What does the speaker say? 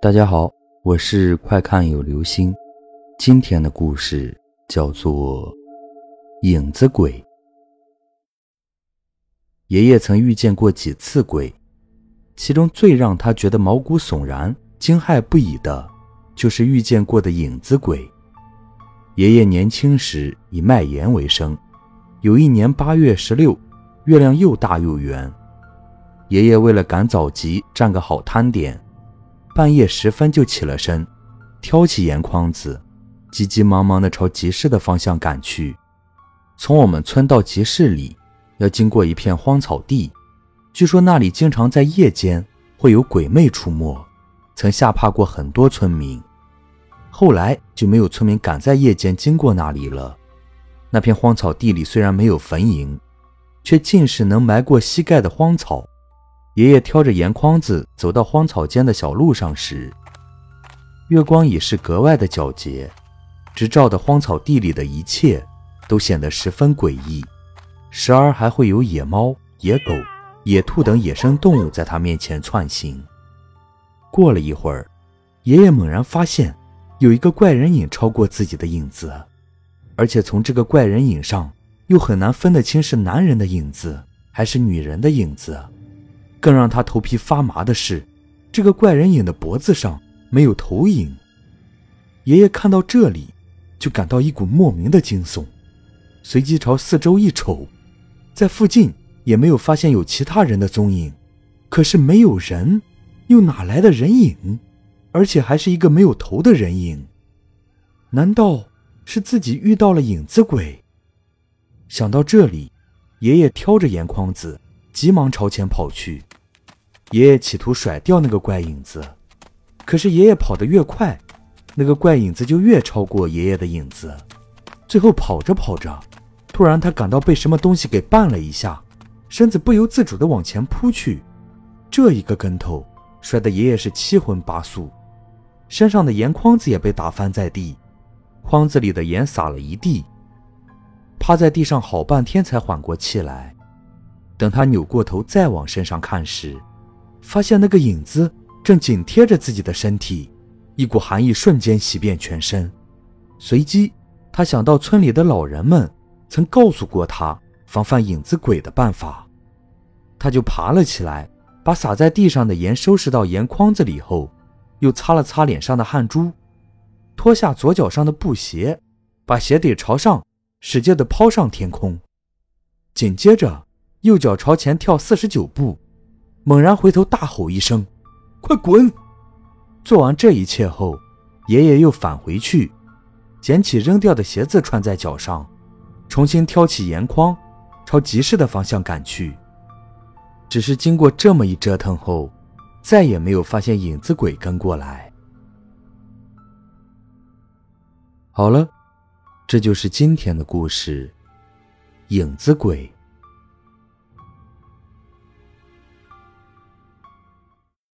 大家好，我是快看有流星。今天的故事叫做《影子鬼》。爷爷曾遇见过几次鬼，其中最让他觉得毛骨悚然、惊骇不已的，就是遇见过的影子鬼。爷爷年轻时以卖盐为生，有一年八月十六，月亮又大又圆，爷爷为了赶早集，占个好摊点。半夜时分就起了身，挑起盐筐子，急急忙忙地朝集市的方向赶去。从我们村到集市里，要经过一片荒草地，据说那里经常在夜间会有鬼魅出没，曾吓怕过很多村民。后来就没有村民敢在夜间经过那里了。那片荒草地里虽然没有坟茔，却尽是能埋过膝盖的荒草。爷爷挑着盐筐子走到荒草间的小路上时，月光已是格外的皎洁，直照的荒草地里的一切都显得十分诡异，时而还会有野猫、野狗、野兔等野生动物在他面前窜行。过了一会儿，爷爷猛然发现有一个怪人影超过自己的影子，而且从这个怪人影上又很难分得清是男人的影子还是女人的影子。更让他头皮发麻的是，这个怪人影的脖子上没有头影。爷爷看到这里，就感到一股莫名的惊悚，随即朝四周一瞅，在附近也没有发现有其他人的踪影。可是没有人，又哪来的人影？而且还是一个没有头的人影？难道是自己遇到了影子鬼？想到这里，爷爷挑着盐筐子。急忙朝前跑去，爷爷企图甩掉那个怪影子，可是爷爷跑得越快，那个怪影子就越超过爷爷的影子。最后跑着跑着，突然他感到被什么东西给绊了一下，身子不由自主地往前扑去。这一个跟头，摔得爷爷是七荤八素，身上的盐筐子也被打翻在地，筐子里的盐洒了一地。趴在地上好半天才缓过气来。等他扭过头再往身上看时，发现那个影子正紧贴着自己的身体，一股寒意瞬间袭遍全身。随即，他想到村里的老人们曾告诉过他防范影子鬼的办法，他就爬了起来，把洒在地上的盐收拾到盐筐子里后，又擦了擦脸上的汗珠，脱下左脚上的布鞋，把鞋底朝上，使劲地抛上天空，紧接着。右脚朝前跳四十九步，猛然回头大吼一声：“快滚！”做完这一切后，爷爷又返回去，捡起扔掉的鞋子穿在脚上，重新挑起盐筐，朝集市的方向赶去。只是经过这么一折腾后，再也没有发现影子鬼跟过来。好了，这就是今天的故事——影子鬼。